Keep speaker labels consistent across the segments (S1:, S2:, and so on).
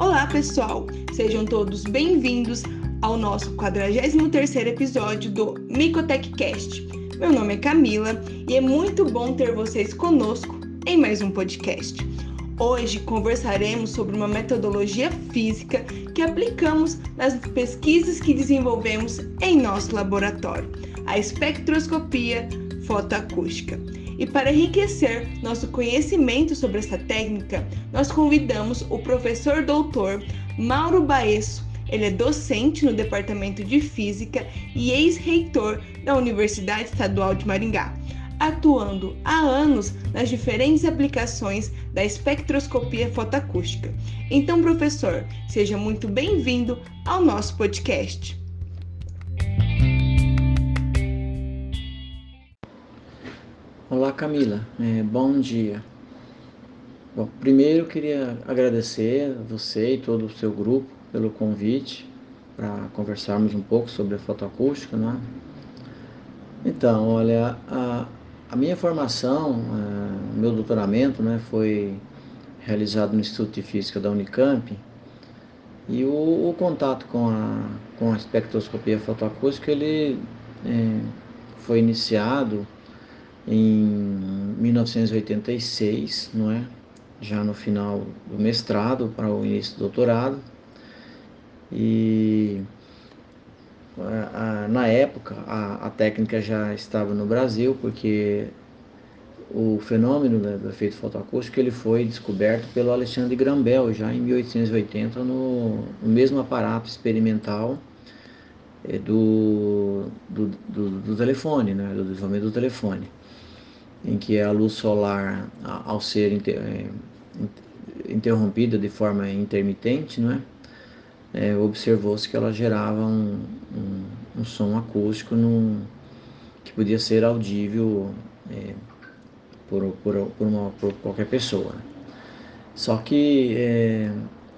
S1: Olá, pessoal! Sejam todos bem-vindos ao nosso 43º episódio do MicotechCast. Meu nome é Camila e é muito bom ter vocês conosco em mais um podcast. Hoje conversaremos sobre uma metodologia física que aplicamos nas pesquisas que desenvolvemos em nosso laboratório, a espectroscopia fotoacústica. E para enriquecer nosso conhecimento sobre essa técnica, nós convidamos o professor doutor Mauro Baesso. Ele é docente no Departamento de Física e ex-reitor da Universidade Estadual de Maringá, atuando há anos nas diferentes aplicações da espectroscopia fotoacústica. Então, professor, seja muito bem-vindo ao nosso podcast.
S2: Olá Camila, é, bom dia. Bom, primeiro queria agradecer a você e todo o seu grupo pelo convite para conversarmos um pouco sobre a fotoacústica, né? Então, olha, a, a minha formação, o meu doutoramento, né, foi realizado no Instituto de Física da Unicamp e o, o contato com a, com a espectroscopia fotoacústica ele é, foi iniciado em 1986, não é? Já no final do mestrado para o início do doutorado. E a, a, na época a, a, técnica já estava no Brasil, porque o fenômeno né, do efeito fotoacústico ele foi descoberto pelo Alexandre Graham Bell já em 1880 no, no mesmo aparato experimental é, do, do, do, do telefone, né, do desenvolvimento do telefone em que a luz solar, ao ser é, interrompida de forma intermitente, não é? é observou-se que ela gerava um, um, um som acústico que podia ser audível é, por, por, por, uma, por, qualquer pessoa. Só que, é,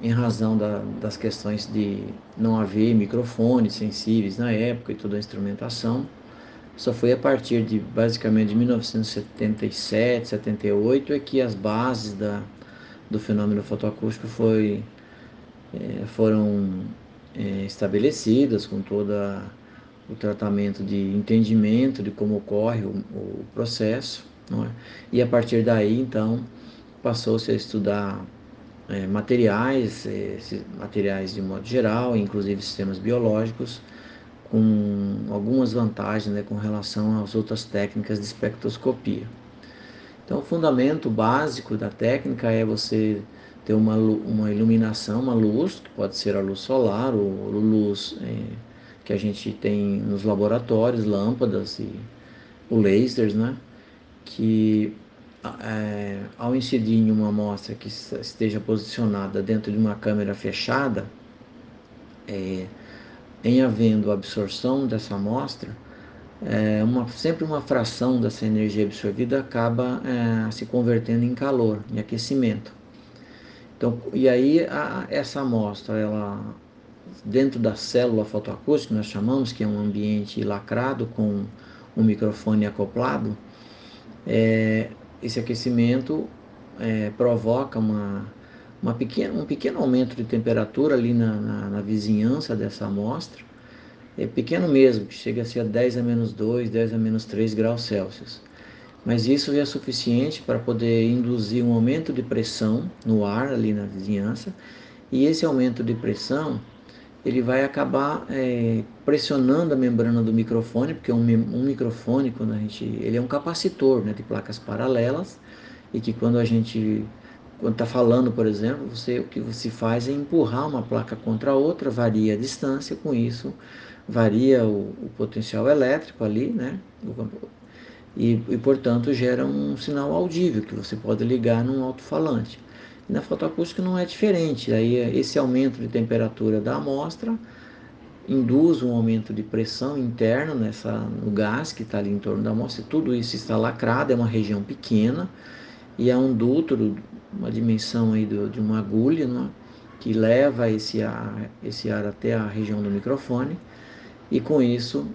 S2: em razão da, das questões de não haver microfones sensíveis na época e toda a instrumentação, só foi a partir de basicamente de 1977, 78 é que as bases da, do fenômeno fotoacústico foi, é, foram é, estabelecidas com todo o tratamento de entendimento de como ocorre o, o processo. É? E a partir daí, então, passou-se a estudar é, materiais, é, materiais de modo geral, inclusive sistemas biológicos, com algumas vantagens né, com relação às outras técnicas de espectroscopia. Então, o fundamento básico da técnica é você ter uma, uma iluminação, uma luz, que pode ser a luz solar ou luz é, que a gente tem nos laboratórios, lâmpadas e o lasers, né? que é, ao incidir em uma amostra que esteja posicionada dentro de uma câmera fechada, é, em havendo absorção dessa amostra, é, uma, sempre uma fração dessa energia absorvida acaba é, se convertendo em calor, em aquecimento. Então, e aí a, essa amostra, ela dentro da célula fotoacústica, nós chamamos que é um ambiente lacrado com um microfone acoplado, é, esse aquecimento é, provoca uma uma pequena, um pequeno aumento de temperatura ali na, na, na vizinhança dessa amostra, é pequeno mesmo, que chega a ser 10 a menos 2, 10 a menos 3 graus Celsius. Mas isso é suficiente para poder induzir um aumento de pressão no ar ali na vizinhança, e esse aumento de pressão ele vai acabar é, pressionando a membrana do microfone, porque um, um, microfone, quando a gente, ele é um capacitor né, de placas paralelas, e que quando a gente quando está falando, por exemplo, você, o que você faz é empurrar uma placa contra a outra, varia a distância, com isso varia o, o potencial elétrico ali, né? E, e, portanto, gera um sinal audível que você pode ligar num alto-falante. E na fotoacústica não é diferente, aí esse aumento de temperatura da amostra induz um aumento de pressão interna nessa, no gás que está ali em torno da amostra, tudo isso está lacrado, é uma região pequena, e há um duto uma dimensão aí do, de uma agulha, né, que leva esse ar, esse ar até a região do microfone e com isso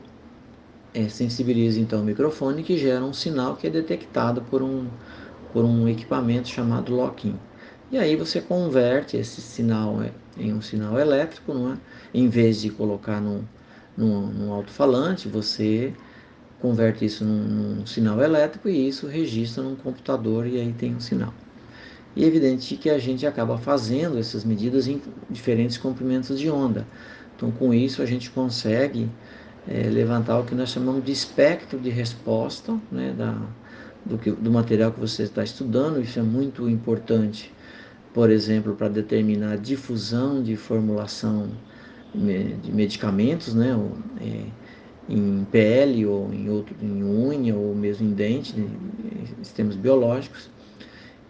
S2: é, sensibiliza então o microfone que gera um sinal que é detectado por um, por um equipamento chamado lock-in. E aí você converte esse sinal em um sinal elétrico, não é? em vez de colocar num, num, num alto-falante, você converte isso num, num, sinal elétrico e isso registra num computador e aí tem um sinal. E é evidente que a gente acaba fazendo essas medidas em diferentes comprimentos de onda. Então, com isso, a gente consegue é, levantar o que nós chamamos de espectro de resposta né, da, do, que, do material que você está estudando. Isso é muito importante, por exemplo, para determinar a difusão de formulação de medicamentos, né, ou, é, em pele ou em outro, em unha ou mesmo em dente, em sistemas biológicos.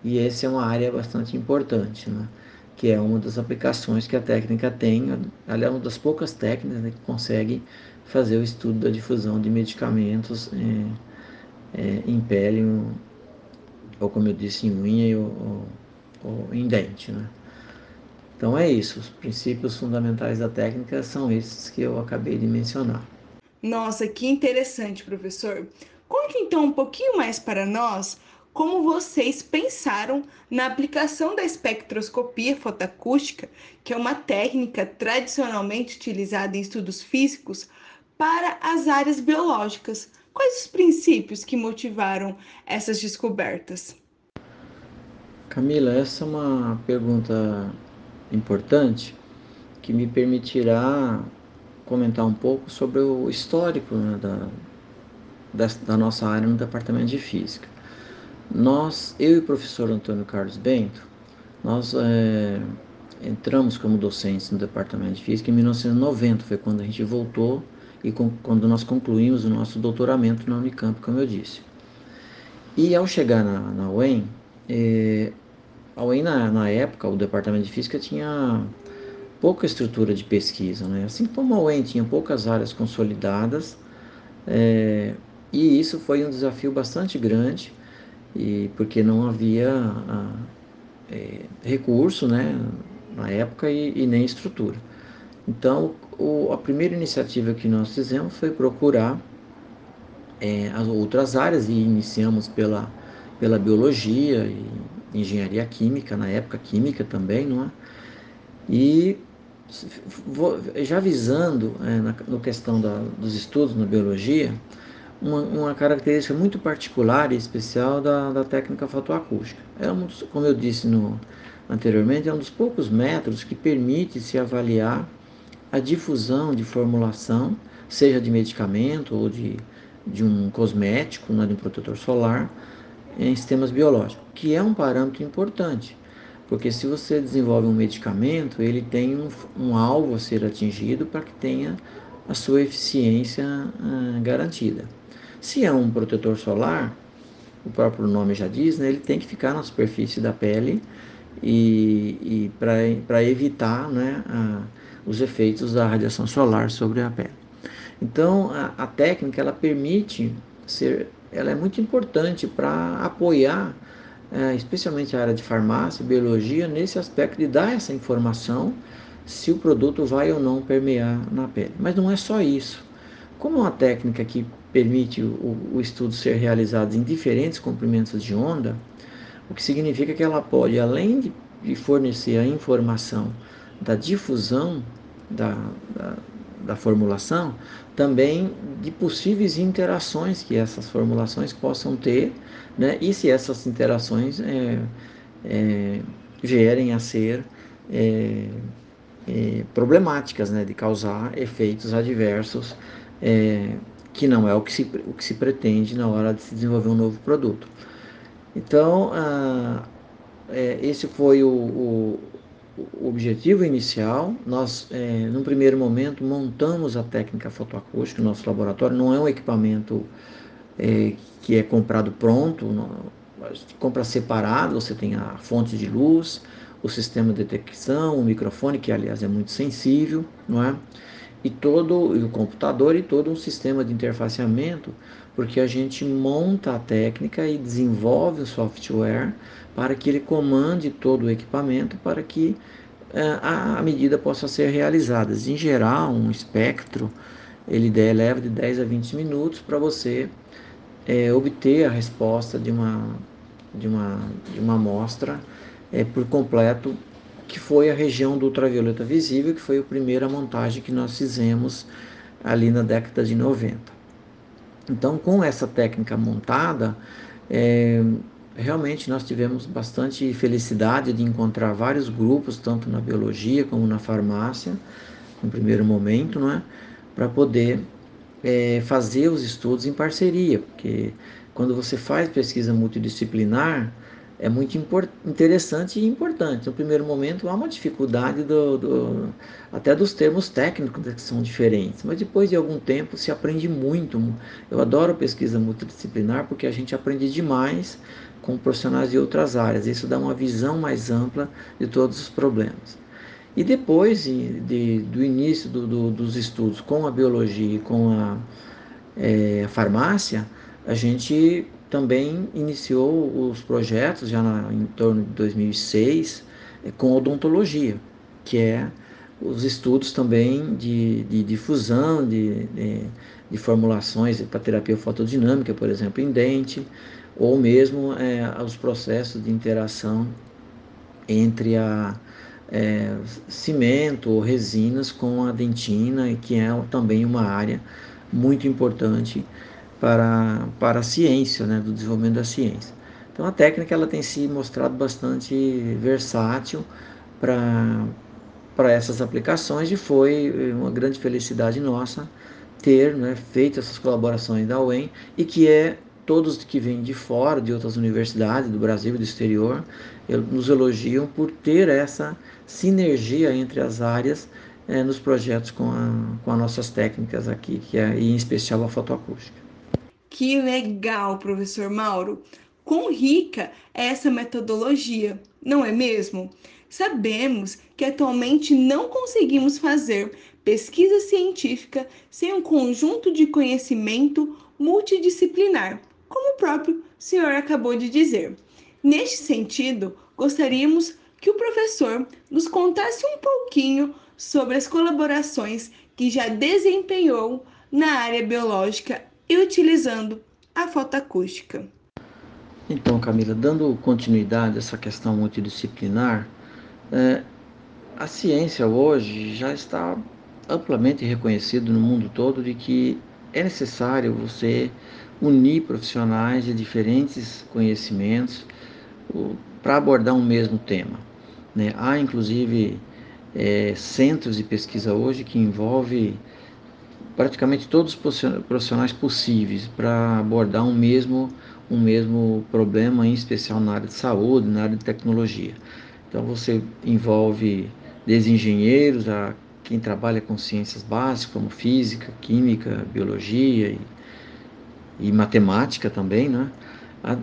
S2: E essa é uma área bastante importante, né, que é uma das aplicações que a técnica tem, aliás, uma das poucas técnicas né, que consegue fazer o estudo da difusão de medicamentos é, é, em pele, ou, ou, como eu disse, em unha ou, ou, ou em dente. Né? Então é isso, os princípios fundamentais da técnica são esses que eu acabei de mencionar.
S1: Nossa, que interessante, professor. Conte então um pouquinho mais para nós como vocês pensaram na aplicação da espectroscopia fotoacústica, que é uma técnica tradicionalmente utilizada em estudos físicos, para as áreas biológicas. Quais os princípios que motivaram essas descobertas?
S2: Camila, essa é uma pergunta importante que me permitirá comentar um pouco sobre o histórico né, da, da, da, nossa área no departamento de física. Nós, eu e o professor Antônio Carlos Bento, nós é, entramos como docentes no departamento de física em 1990, foi quando a gente voltou e com, quando nós concluímos o nosso doutoramento na Unicamp, como eu disse. E ao chegar na, na UEM, é, a UEM na, na época, o departamento de física tinha pouca estrutura de pesquisa, né? Assim como a UEM tinha poucas áreas consolidadas, é, e isso foi um desafio bastante grande, e porque não havia a, é, recurso, né, na época e, e nem estrutura. Então, o, a primeira iniciativa que nós fizemos foi procurar é, as outras áreas e iniciamos pela, pela biologia e engenharia química, na época química também, não é? E já visando é, na no questão da, dos estudos na biologia, uma, uma, característica muito particular e especial da, da técnica fotoacústica. É um como eu disse no, anteriormente, é um dos poucos métodos que permite se avaliar a difusão de formulação, seja de medicamento ou de, de um cosmético, né, de um protetor solar, em sistemas biológicos, que é um parâmetro importante. Porque se você desenvolve um medicamento, ele tem um, um alvo a ser atingido para que tenha a sua eficiência uh, garantida. Se é um protetor solar, o próprio nome já diz, né, ele tem que ficar na superfície da pele e, e para evitar né, a, os efeitos da radiação solar sobre a pele. Então, a, a técnica ela permite ser, ela é muito importante para apoiar é, especialmente a área de farmácia, biologia, nesse aspecto de dar essa informação se o produto vai ou não permear na pele. Mas não é só isso. Como é uma técnica que permite o, o estudo ser realizado em diferentes comprimentos de onda, o que significa que ela pode, além de, de fornecer a informação da difusão da, da, da formulação, também de possíveis interações que essas formulações possam ter né? E se essas interações é, é, vierem a ser é, é, problemáticas, né? De causar efeitos adversos, é, que não é o que, se, o que se pretende na hora de se desenvolver um novo produto. Então, ah, é, esse foi o, o, o, objetivo inicial. Nós, é, num primeiro momento, montamos a técnica fotoacústica no nosso laboratório. Não é um equipamento é, que é comprado pronto, no, compra separado, você tem a fonte de luz, o sistema de detecção, o microfone, que aliás é muito sensível, não é? E todo e o computador e todo um sistema de interfaceamento, porque a gente monta a técnica e desenvolve o software para que ele comande todo o equipamento para que é, a, medida possa ser realizada. Em geral, um espectro ele leva de 10 a 20 minutos para você é, obter a resposta de uma, de uma, de uma amostra é, por completo, que foi a região do ultravioleta visível, que foi a primeira montagem que nós fizemos ali na década de 90. Então, com essa técnica montada, é, realmente nós tivemos bastante felicidade de encontrar vários grupos, tanto na biologia como na farmácia, no primeiro momento, não é? para poder é, fazer os estudos em parceria, porque quando você faz pesquisa multidisciplinar, é muito interessante e importante. No primeiro momento há uma dificuldade do, do, até dos termos técnicos que são diferentes, mas depois de algum tempo se aprende muito. Eu adoro pesquisa multidisciplinar porque a gente aprende demais com profissionais de outras áreas. Isso dá uma visão mais ampla de todos os problemas. E depois de, de, do início do, do, dos estudos com a biologia e com a, é, a farmácia, a gente também iniciou os projetos já na, em torno de 2006 é, com odontologia, que é os estudos também de, de difusão de, de, de formulações para terapia fotodinâmica, por exemplo, em dente, ou mesmo é, os processos de interação entre a, é, cimento ou resinas com a dentina, que é também uma área muito importante para, para a ciência, né, do desenvolvimento da ciência. Então a técnica ela tem se mostrado bastante versátil para essas aplicações e foi uma grande felicidade nossa ter né, feito essas colaborações da UEM e que é todos que vêm de fora, de outras universidades, do Brasil e do exterior, nos elogiam por ter essa sinergia entre as áreas é, nos projetos com, a, com as nossas técnicas aqui, que é, e em especial a fotoacústica.
S1: Que legal, professor Mauro! Quão rica é essa metodologia, não é mesmo? Sabemos que atualmente não conseguimos fazer pesquisa científica sem um conjunto de conhecimento multidisciplinar como o próprio senhor acabou de dizer. Neste sentido, gostaríamos que o professor nos contasse um pouquinho sobre as colaborações que já desempenhou na área biológica e utilizando a fotoacústica.
S2: Então, Camila, dando continuidade a essa questão multidisciplinar, é, a ciência hoje já está amplamente reconhecido no mundo todo de que é necessário você unir profissionais de diferentes conhecimentos para abordar um mesmo tema. Né? Há inclusive é, centros de pesquisa hoje que envolve praticamente todos os profissionais possíveis para abordar um mesmo um mesmo problema, em especial na área de saúde, na área de tecnologia. Então você envolve desde engenheiros a quem trabalha com ciências básicas como física, química, biologia e e matemática também, né?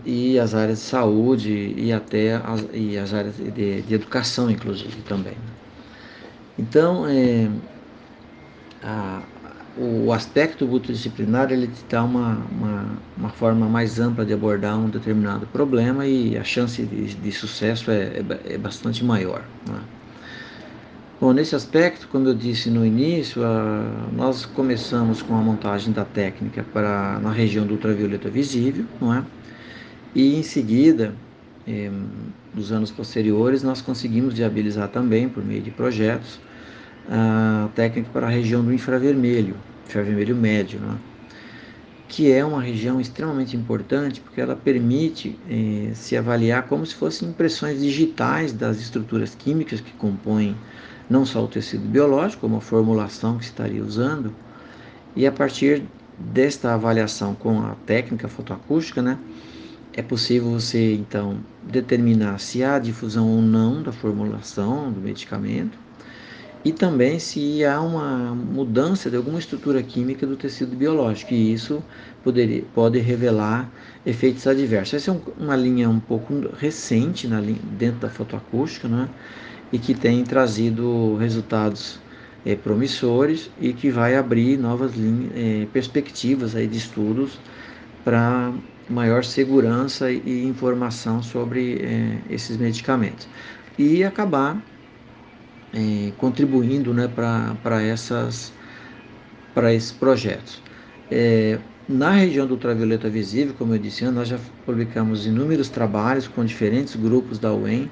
S2: e as áreas de saúde e até as, e as áreas de, de educação, inclusive, também. Né? Então, é, a, o aspecto multidisciplinar ele te dá uma, uma, uma, forma mais ampla de abordar um determinado problema e a chance de, de sucesso é, é, é bastante maior. Né? Bom, nesse aspecto, como eu disse no início, a, nós começamos com a montagem da técnica para na região do ultravioleta visível, não é? E em seguida, eh, nos anos posteriores, nós conseguimos viabilizar também, por meio de projetos, a técnica para a região do infravermelho, infravermelho médio, não é? que é uma região extremamente importante porque ela permite eh, se avaliar como se fossem impressões digitais das estruturas químicas que compõem não só o tecido biológico, como a formulação que estaria usando, e a partir desta avaliação com a técnica fotoacústica, né, é possível você então determinar se há difusão ou não da formulação do medicamento e também se há uma mudança de alguma estrutura química do tecido biológico, e isso poderia, pode revelar efeitos adversos. Essa é um, uma linha um pouco recente na, dentro da fotoacústica, né? e que tem trazido resultados é, promissores e que vai abrir novas é, perspectivas aí de estudos para maior segurança e informação sobre é, esses medicamentos e acabar é, contribuindo né, para esses projetos. É, na região do ultravioleta visível, como eu disse, nós já publicamos inúmeros trabalhos com diferentes grupos da UEM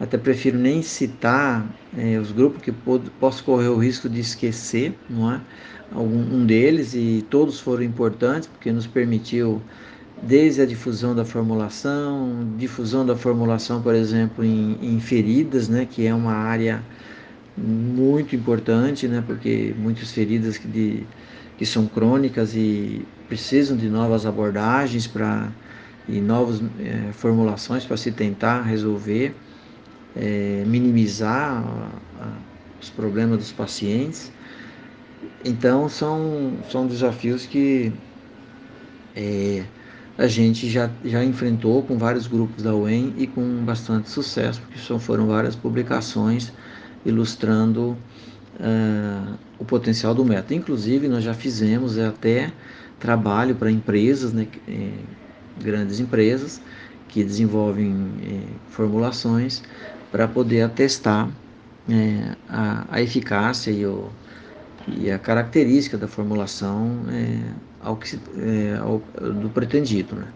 S2: até prefiro nem citar é, os grupos que posso correr o risco de esquecer, não é? Algum, um deles e todos foram importantes porque nos permitiu desde a difusão da formulação, difusão da formulação, por exemplo, em, em feridas, né, que é uma área muito importante, né, porque muitas feridas que, de, que são crônicas e precisam de novas abordagens para e novas é, formulações para se tentar resolver é, minimizar a, a, os problemas dos pacientes. Então, são, são desafios que é, a gente já, já enfrentou com vários grupos da UEM e com bastante sucesso, porque só foram várias publicações ilustrando uh, o potencial do método. Inclusive, nós já fizemos até trabalho para empresas, né, é, grandes empresas, que desenvolvem é, formulações para poder atestar é, a, a, eficácia e, o, e, a característica da formulação é, ao que é, ao, do pretendido. Né?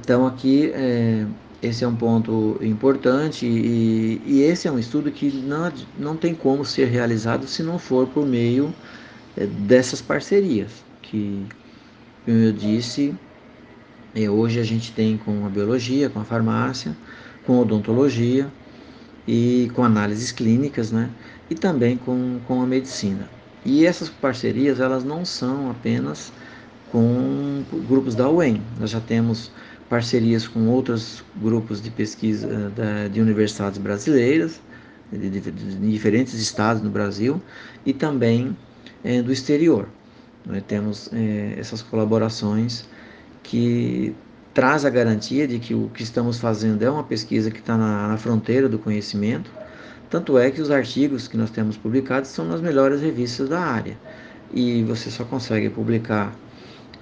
S2: Então aqui é, esse é um ponto importante e, e, esse é um estudo que não, não tem como ser realizado se não for por meio é, dessas parcerias que, como eu disse, é, hoje a gente tem com a biologia, com a farmácia, com odontologia e com análises clínicas, né? E também com, com a medicina. E essas parcerias, elas não são apenas com grupos da UEM. Nós já temos parcerias com outros grupos de pesquisa eh, de universidades brasileiras, de, diferentes estados no Brasil, e também é, do exterior. Nós temos é, essas colaborações que traz a garantia de que o que estamos fazendo é uma pesquisa que está na, na, fronteira do conhecimento. Tanto é que os artigos que nós temos publicados são nas melhores revistas da área. E você só consegue publicar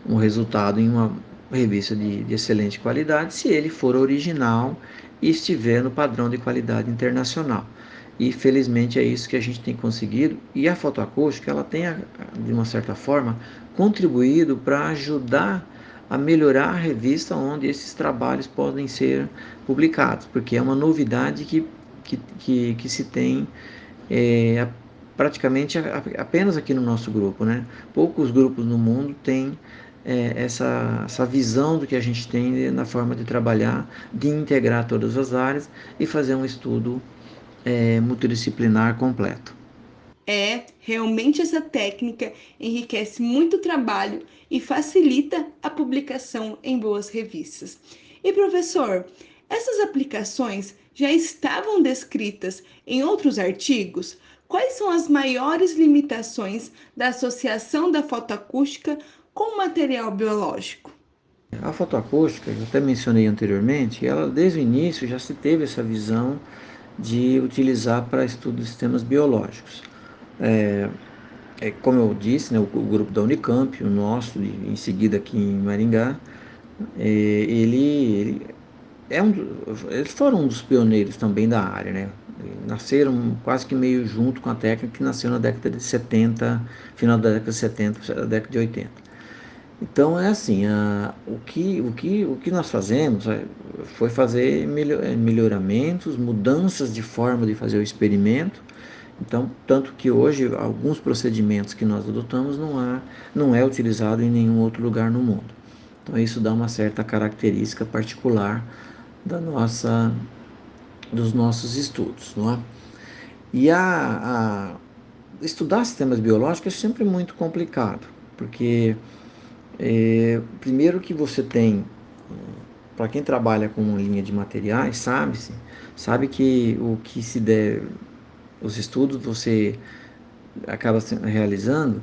S2: um resultado em uma revista de, de excelente qualidade se ele for original e estiver no padrão de qualidade internacional. E felizmente é isso que a gente tem conseguido. E a fotoacústica, ela tem, de uma certa forma, contribuído para ajudar a melhorar a revista onde esses trabalhos podem ser publicados, porque é uma novidade que, que, que, que se tem é, praticamente apenas aqui no nosso grupo. Né? Poucos grupos no mundo têm é, essa, essa visão do que a gente tem na forma de trabalhar, de integrar todas as áreas e fazer um estudo é, multidisciplinar completo.
S1: É, realmente essa técnica enriquece muito o trabalho e facilita a publicação em boas revistas. E professor, essas aplicações já estavam descritas em outros artigos? Quais são as maiores limitações da associação da fotoacústica com material biológico?
S2: A fotoacústica, eu até mencionei anteriormente, ela desde o início já se teve essa visão de utilizar para estudo de sistemas biológicos. É, é, como eu disse, né, o, o, grupo da Unicamp, o nosso, em seguida aqui em Maringá, é, ele, ele, é um, eles foram um dos pioneiros também da área, né? Nasceram quase que meio junto com a técnica que nasceu na década de 70, final da década de 70, da década de 80. Então é assim, a, o, que, o, que, o que nós fazemos é, foi fazer melhoramentos, mudanças de forma de fazer o experimento, então, tanto que hoje alguns procedimentos que nós adotamos não, há, não é utilizado em nenhum outro lugar no mundo. Então, isso dá uma certa característica particular da nossa, dos nossos estudos. Não é? E a, a estudar sistemas biológicos é sempre muito complicado, porque é, primeiro que você tem, para quem trabalha com linha de materiais, sabe-se, sabe que o que se deve os estudos você acaba realizando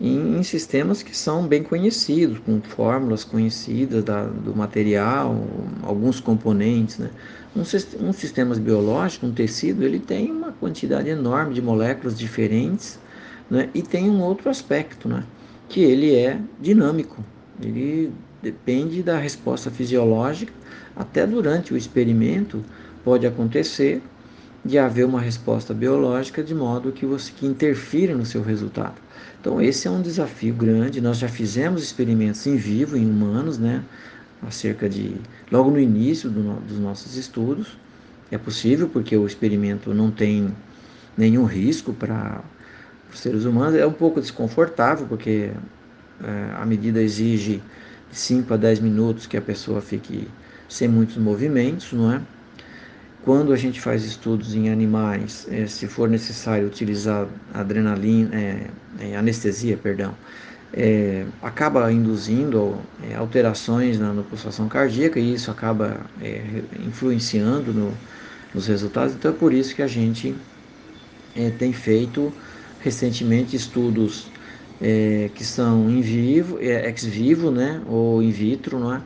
S2: em, em, sistemas que são bem conhecidos, com fórmulas conhecidas da, do material, alguns componentes. Né? Um, um sistema biológico, um tecido, ele tem uma quantidade enorme de moléculas diferentes né? e tem um outro aspecto, né? Que ele é dinâmico. Ele depende da resposta fisiológica, até durante o experimento pode acontecer de haver uma resposta biológica de modo que você que interfira no seu resultado. Então esse é um desafio grande. Nós já fizemos experimentos em vivo em humanos, né? Acerca de logo no início do, dos nossos estudos é possível porque o experimento não tem nenhum risco para os seres humanos. É um pouco desconfortável porque é, a medida exige de 5 a 10 minutos que a pessoa fique sem muitos movimentos, não é? Quando a gente faz estudos em animais, é, se for necessário utilizar adrenalina, é, é, anestesia, perdão, é, acaba induzindo é, alterações na, na, pulsação cardíaca e isso acaba é, influenciando no, nos resultados. Então é por isso que a gente tem feito recentemente estudos que são em vivo, ex vivo, né, ou in vitro, não é?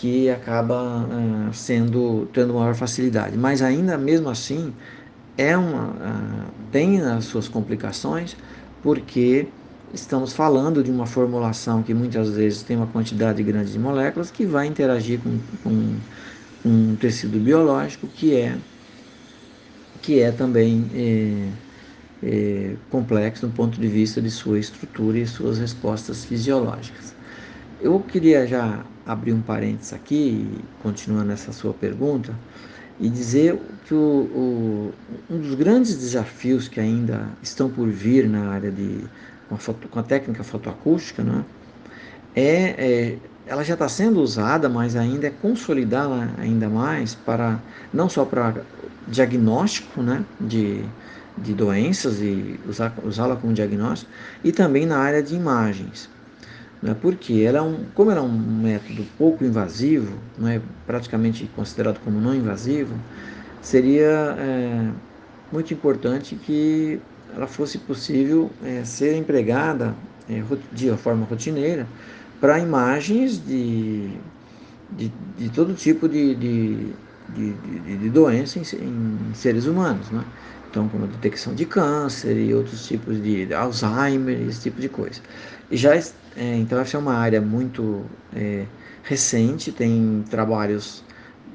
S2: que acaba uh, sendo tendo maior facilidade. Mas ainda mesmo assim é uma uh, tem as suas complicações porque estamos falando de uma formulação que muitas vezes tem uma quantidade grande de moléculas que vai interagir com, com um tecido biológico que é que é também é, é, complexo do ponto de vista de sua estrutura e suas respostas fisiológicas. Eu queria já abrir um parênteses aqui, continuando essa sua pergunta, e dizer que o, o, um dos grandes desafios que ainda estão por vir na área de com a, foto, com a técnica fotoacústica, né, é, é ela já está sendo usada, mas ainda é consolidá-la ainda mais para não só para diagnóstico, né, de, de doenças e usá-la como diagnóstico, e também na área de imagens né? porque ela é um, como ela é um método pouco invasivo, não é praticamente considerado como não invasivo, seria é, muito importante que ela fosse possível é, ser empregada é, de forma rotineira para imagens de, de, de, todo tipo de, de, de, de doença em, em, seres humanos, né? Então, como detecção de câncer e outros tipos de Alzheimer, esse tipo de coisa. E já é, então essa é uma área muito é, recente, tem trabalhos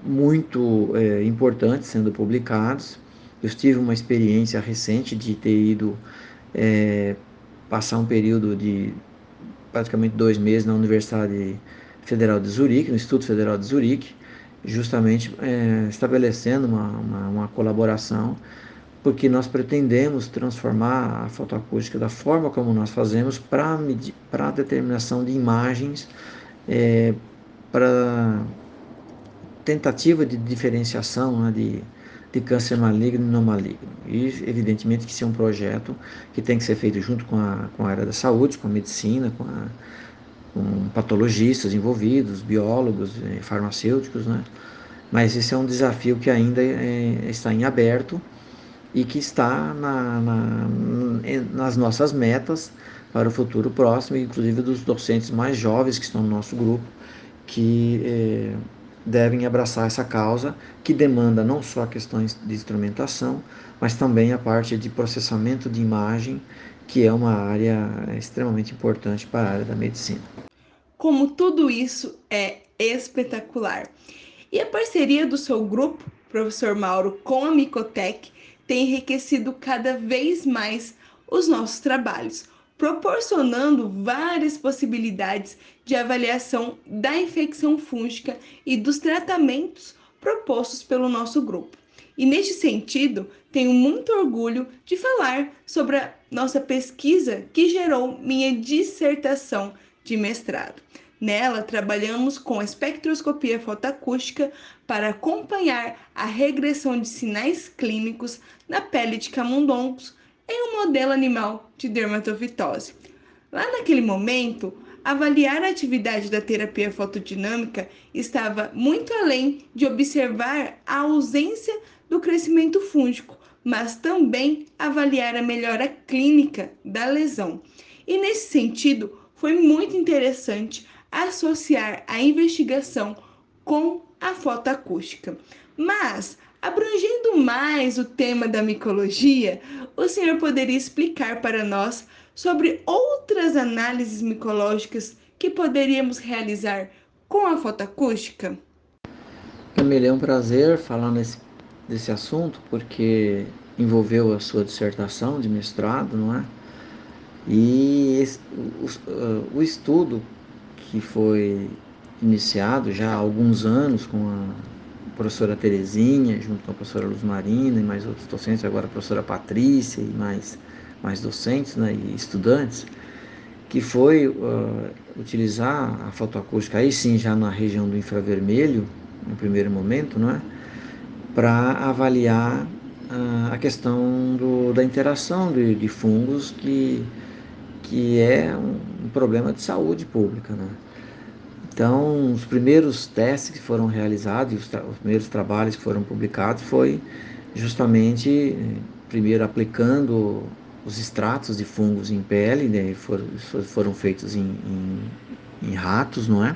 S2: muito é, importantes sendo publicados. Eu tive uma experiência recente de ter ido é, passar um período de praticamente dois meses na Universidade Federal de Zurique, no Instituto Federal de Zurique, justamente é, estabelecendo uma, uma, uma colaboração porque nós pretendemos transformar a fotoacústica da forma como nós fazemos para a determinação de imagens, é, para tentativa de diferenciação né, de, de câncer maligno e não maligno. E, evidentemente, que isso é um projeto que tem que ser feito junto com a, com a área da saúde, com a medicina, com, a, com patologistas envolvidos, biólogos, eh, farmacêuticos, né? Mas esse é um desafio que ainda é, está em aberto e que está na, na, nas nossas metas para o futuro próximo, inclusive dos docentes mais jovens que estão no nosso grupo, que eh, devem abraçar essa causa, que demanda não só questões de instrumentação, mas também a parte de processamento de imagem, que é uma área extremamente importante para a área da medicina.
S1: Como tudo isso é espetacular. E a parceria do seu grupo, professor Mauro, com a Micotec tem enriquecido cada vez mais os nossos trabalhos, proporcionando várias possibilidades de avaliação da infecção fúngica e dos tratamentos propostos pelo nosso grupo. E neste sentido, tenho muito orgulho de falar sobre a nossa pesquisa que gerou minha dissertação de mestrado. Nela, trabalhamos com espectroscopia fotoacústica para acompanhar a regressão de sinais clínicos na pele de camundongos em um modelo animal de dermatofitose. Lá naquele momento, avaliar a atividade da terapia fotodinâmica estava muito além de observar a ausência do crescimento fúngico, mas também avaliar a melhora clínica da lesão. E nesse sentido, foi muito interessante associar a investigação com a fotoacústica. Mas, abrangendo mais o tema da micologia, o senhor poderia explicar para nós sobre outras análises micológicas que poderíamos realizar com a fotoacústica?
S2: Camila, é um prazer falar nesse, desse assunto, porque envolveu a sua dissertação de mestrado, não é? E esse, o, o, estudo que foi iniciado já há alguns anos com a professora Terezinha, junto com a professora Luz Marina e mais outros docentes, agora a professora Patrícia e mais, mais docentes né, e estudantes, que foi uh, utilizar a fotoacústica, aí sim já na região do infravermelho, no primeiro momento, não é? para avaliar uh, a questão do, da interação de, de, fungos, que, que é um, um problema de saúde pública. Né? Então, os primeiros testes que foram realizados, os, os primeiros trabalhos que foram publicados, foi justamente, primeiro aplicando os extratos de fungos em pele, né, foram, foram feitos em, em, em, ratos, não é?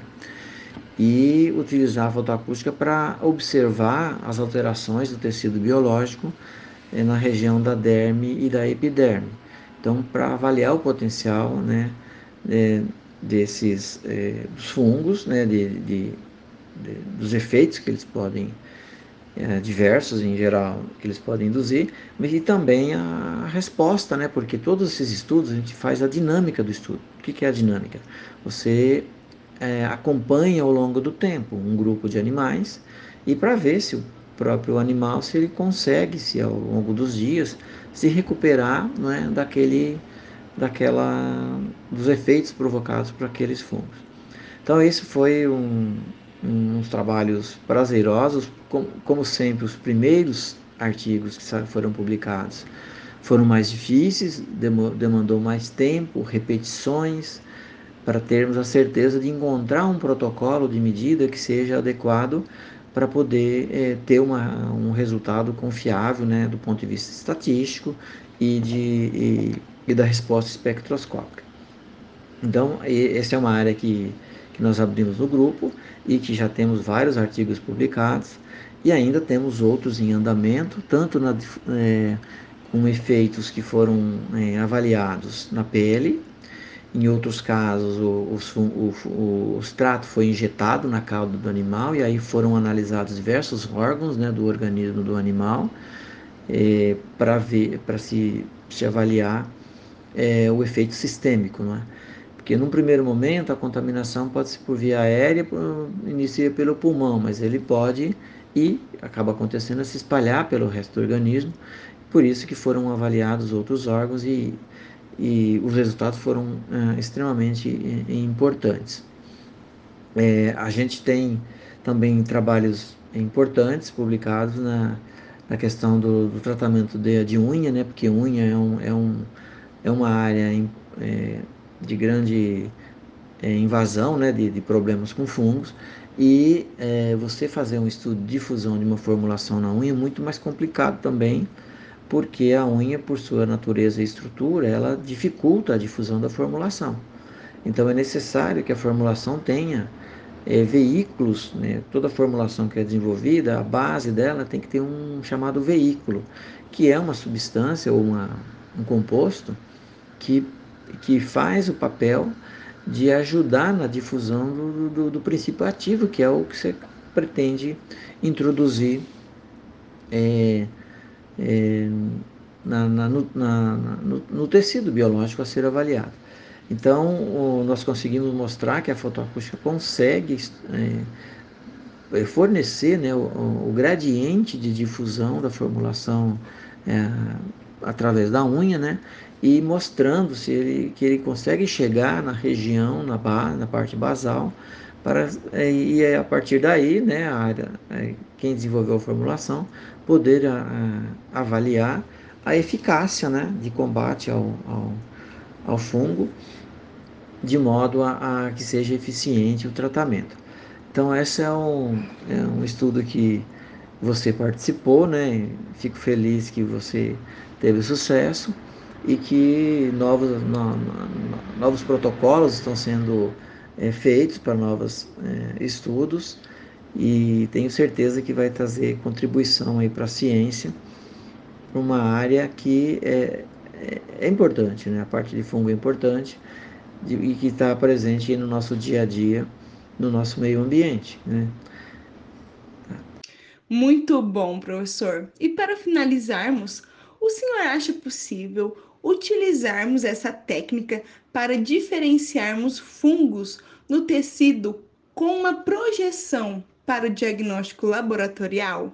S2: E utilizar a fotoacústica para observar as alterações do tecido biológico eh, na região da derme e da epiderme. Então, para avaliar o potencial, né, eh, desses eh, fungos, né, de, de, de, dos efeitos que eles podem é, diversos em geral que eles podem induzir, e também a resposta, né? Porque todos esses estudos a gente faz a dinâmica do estudo. O que, que é a dinâmica? Você é, acompanha ao longo do tempo um grupo de animais e para ver se o próprio animal se ele consegue, se ao longo dos dias, se recuperar, não é, daquele, daquela, dos efeitos provocados por aqueles fungos. Então esse foi um, uns trabalhos prazerosos, como, como sempre, os primeiros artigos que foram publicados foram mais difíceis, demandou mais tempo, repetições, para termos a certeza de encontrar um protocolo de medida que seja adequado para poder é, ter uma, um resultado confiável né, do ponto de vista estatístico e, de, e, e da resposta espectroscópica. Então, essa é uma área que que nós abrimos no grupo e que já temos vários artigos publicados e ainda temos outros em andamento, tanto na, é, com efeitos que foram é, avaliados na pele, em outros casos o, o, o, o, extrato foi injetado na cauda do animal e aí foram analisados diversos órgãos né, do organismo do animal é, para se, se avaliar é, o efeito sistêmico, não é? Porque num primeiro momento a contaminação pode ser por via aérea, inicia pelo pulmão, mas ele pode e acaba acontecendo a se espalhar pelo resto do organismo. Por isso que foram avaliados outros órgãos e, e os resultados foram é, extremamente é, importantes. É, a gente tem também trabalhos importantes publicados na, na questão do, do tratamento de, de, unha, né? Porque unha é, um, é, um, é uma área é, de grande é, invasão né, de, de, problemas com fungos e é, você fazer um estudo de difusão de uma formulação na unha é muito mais complicado também porque a unha por sua natureza e estrutura ela dificulta a difusão da formulação então é necessário que a formulação tenha é, veículos né? toda formulação que é desenvolvida a base dela tem que ter um chamado veículo que é uma substância ou uma, um composto que que faz o papel de ajudar na difusão do, do, do princípio ativo, que é o que você pretende introduzir é, é, na, na, no, na, no, no, tecido biológico a ser avaliado. Então, o, nós conseguimos mostrar que a fotoacústica consegue é, fornecer né, o, o, gradiente de difusão da formulação é, através da unha, né? e mostrando se ele, que ele consegue chegar na região, na, base, na parte basal, para, é, e é a partir daí, né, a área, é, quem desenvolveu a formulação, poder a, a, avaliar a eficácia né, de combate ao, ao, ao fungo, de modo a, a, que seja eficiente o tratamento. Então, esse é um, é um estudo que você participou, né? Fico feliz que você teve sucesso e que novos, no, no, novos protocolos estão sendo é, feitos para novos é, estudos e tenho certeza que vai trazer contribuição aí para a ciência, para uma área que é, é, é, importante, né? a parte de fungo é importante de, e que está presente no nosso dia a dia, no nosso meio ambiente. Né?
S1: Muito bom, professor. E para finalizarmos, o senhor acha possível utilizarmos essa técnica para diferenciarmos fungos no tecido com uma projeção para o diagnóstico laboratorial?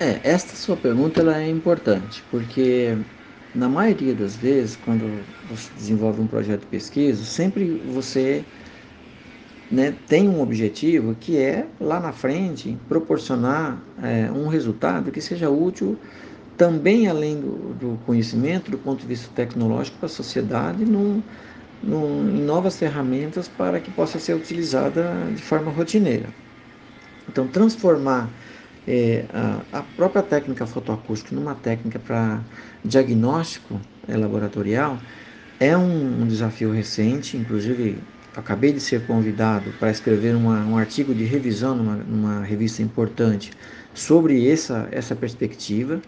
S2: É, esta sua pergunta ela é importante, porque na maioria das vezes, quando você desenvolve um projeto de pesquisa, sempre você né, tem um objetivo que é, lá na frente, proporcionar é, um resultado que seja útil também além do, do, conhecimento, do ponto de vista tecnológico, para a sociedade, num, num, em novas ferramentas para que possa ser utilizada de forma rotineira. Então, transformar é, a, a, própria técnica fotoacústica numa técnica para diagnóstico é, laboratorial é um, um, desafio recente, inclusive acabei de ser convidado para escrever uma, um artigo de revisão numa, numa revista importante sobre essa, essa perspectiva,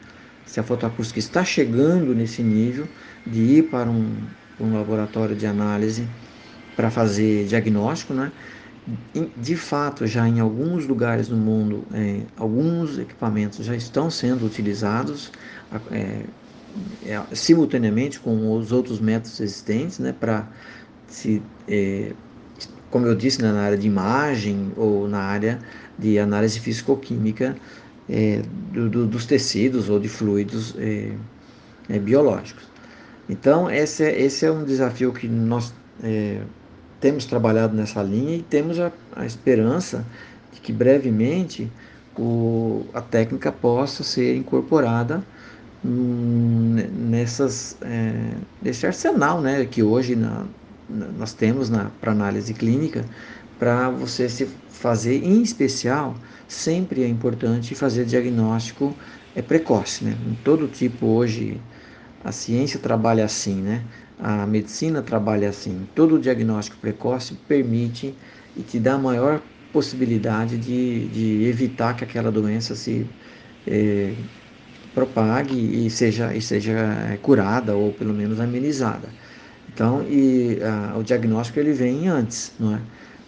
S2: se a fotoacústica está chegando nesse nível de ir para um, um laboratório de análise para fazer diagnóstico, né? De fato, já em alguns lugares no mundo, é, alguns equipamentos já estão sendo utilizados é, é, simultaneamente com os outros métodos existentes, né, para se, é, como eu disse, né, na área de imagem ou na área de análise físico-química é, do, do, dos tecidos ou de fluidos é, é, biológicos. Então, esse é, esse é um desafio que nós é, temos trabalhado nessa linha e temos a, a esperança de que brevemente o, a técnica possa ser incorporada nessas, é, nesse arsenal né, que hoje na, nós temos para análise clínica para você se fazer, em especial, sempre é importante fazer diagnóstico é precoce, né? Em todo tipo hoje a ciência trabalha assim, né? A medicina trabalha assim. Todo diagnóstico precoce permite e te dá maior possibilidade de, de evitar que aquela doença se é, propague e seja, e seja é, curada ou pelo menos amenizada. Então, e a, o diagnóstico ele vem antes, não é?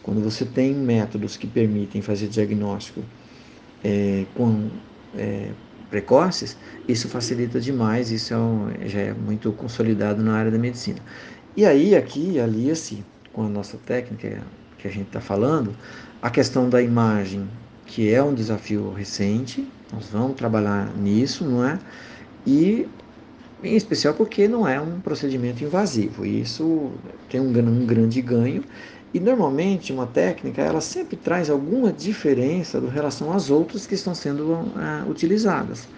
S2: Quando você tem métodos que permitem fazer diagnóstico é, com é, precoces, isso facilita demais, isso é um, já é muito consolidado na área da medicina. E aí, aqui, alia-se com a nossa técnica que a gente está falando, a questão da imagem, que é um desafio recente, nós vamos trabalhar nisso, não é? E em especial porque não é um procedimento invasivo, isso tem um, um grande ganho e normalmente uma técnica ela sempre traz alguma diferença do relação às outras que estão sendo uh, utilizadas.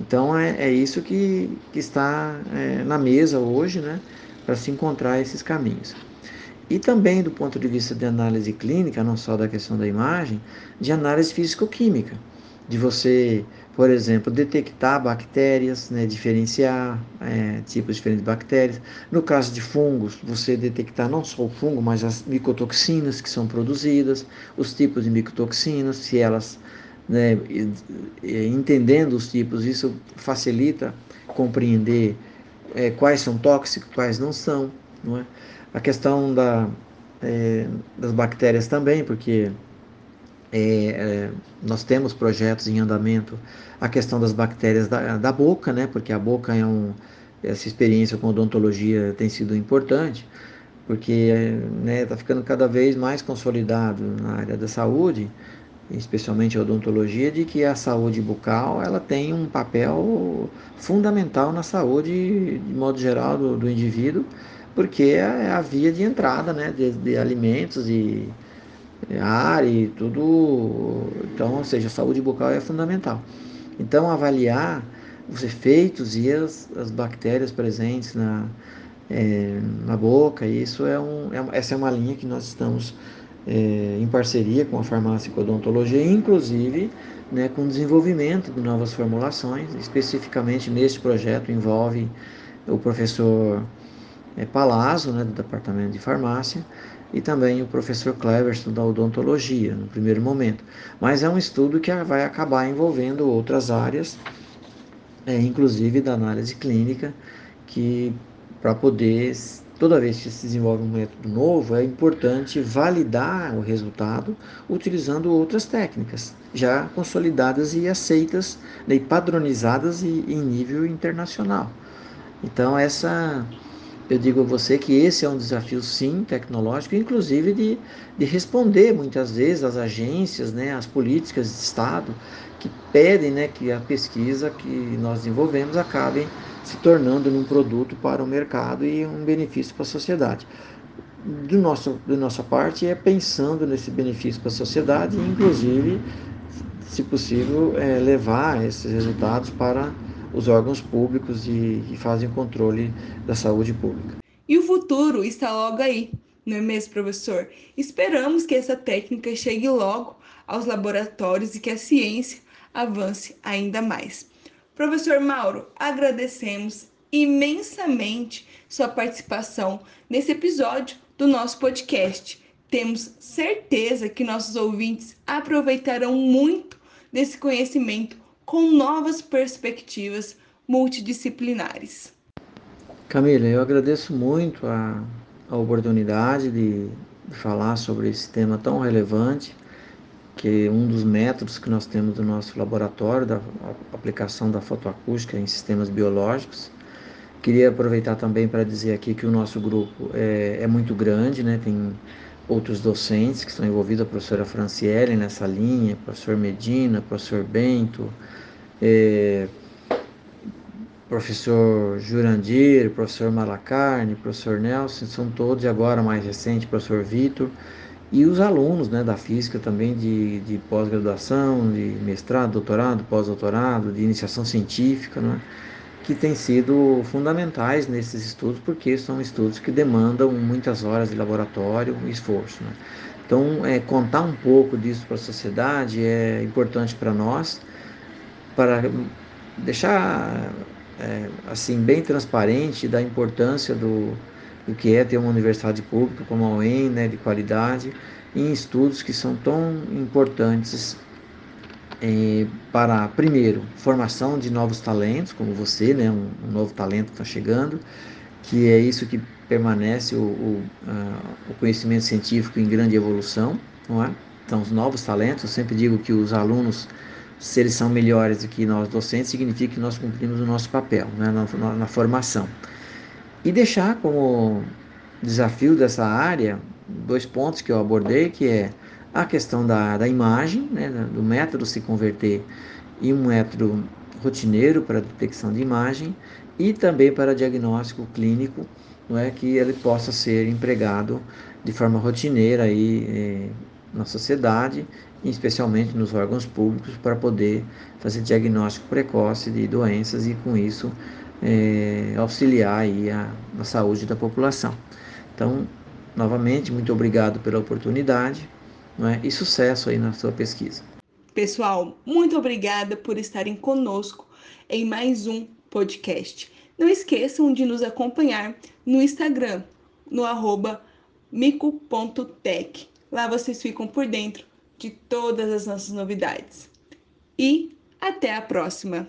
S2: Então é, é isso que, que está é, na mesa hoje, né, para se encontrar esses caminhos. E também do ponto de vista de análise clínica, não só da questão da imagem, de análise físico-química, de você por exemplo, detectar bactérias, né, diferenciar é, tipos diferentes de bactérias. No caso de fungos, você detectar não só o fungo, mas as micotoxinas que são produzidas, os tipos de micotoxinas, se elas, né, entendendo os tipos, isso facilita compreender é, quais são tóxicos, quais não são. Não é? A questão da, é, das bactérias também, porque é, é, nós temos projetos em andamento a questão das bactérias da, da boca, né? Porque a boca é um essa experiência com odontologia tem sido importante, porque está né, tá ficando cada vez mais consolidado na área da saúde, especialmente a odontologia, de que a saúde bucal ela tem um papel fundamental na saúde, de modo geral, do, do indivíduo, porque é a via de entrada né, de, de alimentos e ar e tudo. Então, ou seja, a saúde bucal é fundamental. Então, avaliar os efeitos e as, as bactérias presentes na, é, na boca, isso é, um, é, essa é uma linha que nós estamos é, em parceria com a farmácia e odontologia, inclusive né, com o desenvolvimento de novas formulações, especificamente neste projeto envolve o professor é, Palazzo, né, do Departamento de Farmácia, e também o professor Cleverson da odontologia, no primeiro momento. Mas é um estudo que vai acabar envolvendo outras áreas, é, inclusive da análise clínica, que para poder, toda vez que se desenvolve um método novo, é importante validar o resultado utilizando outras técnicas já consolidadas e aceitas, né, padronizadas e, em nível internacional. Então, essa eu digo a você que esse é um desafio, sim, tecnológico, inclusive de, de responder muitas vezes às agências, né, às políticas de Estado, que pedem né, que a pesquisa que nós desenvolvemos acabe se tornando um produto para o mercado e um benefício para a sociedade. Do nosso, da nossa parte, é pensando nesse benefício para a sociedade e, inclusive, se possível, é, levar esses resultados para os órgãos públicos e, e fazem controle da saúde pública.
S1: E o futuro está logo aí, não é mesmo, professor? Esperamos que essa técnica chegue logo aos laboratórios e que a ciência avance ainda mais. Professor Mauro, agradecemos imensamente sua participação nesse episódio do nosso podcast. Temos certeza que nossos ouvintes aproveitarão muito desse conhecimento com novas perspectivas multidisciplinares.
S2: Camila, eu agradeço muito a, a oportunidade de, falar sobre esse tema tão relevante, que é um dos métodos que nós temos no nosso laboratório da aplicação da fotoacústica em sistemas biológicos. Queria aproveitar também para dizer aqui que o nosso grupo é, é muito grande, né? tem outros docentes que estão envolvidos, a professora Franciele nessa linha, professor Medina, professor Bento, é, professor Jurandir, professor Malacarne, professor Nelson, são todos, e agora mais recente, professor Vitor, e os alunos né, da física também de, de pós-graduação, de mestrado, doutorado, pós-doutorado, de iniciação científica, né, que têm sido fundamentais nesses estudos, porque são estudos que demandam muitas horas de laboratório e esforço. Né. Então, é, contar um pouco disso para a sociedade é importante para nós, para deixar é, assim bem transparente da importância do, do que é ter uma universidade pública como a UEM, né, de qualidade, em estudos que são tão importantes é, para, primeiro, formação de novos talentos, como você, né, um, um novo talento que está chegando, que é isso que permanece o, o, o, conhecimento científico em grande evolução, não é? Então, os novos talentos, eu sempre digo que os alunos se eles são melhores do que nós docentes, significa que nós cumprimos o nosso papel né, na, na, na formação. E deixar como desafio dessa área dois pontos que eu abordei, que é a questão da, da imagem, né, do método se converter em um método rotineiro para detecção de imagem e também para diagnóstico clínico, não é que ele possa ser empregado de forma rotineira aí, eh, na sociedade especialmente nos órgãos públicos, para poder fazer diagnóstico precoce de doenças e, com isso, é, auxiliar aí a, a saúde da população. Então, novamente, muito obrigado pela oportunidade é? e sucesso aí na sua pesquisa.
S1: Pessoal, muito obrigada por estarem conosco em mais um podcast. Não esqueçam de nos acompanhar no Instagram, no arroba mico.tech. Lá vocês ficam por dentro de todas as nossas novidades. E até a próxima!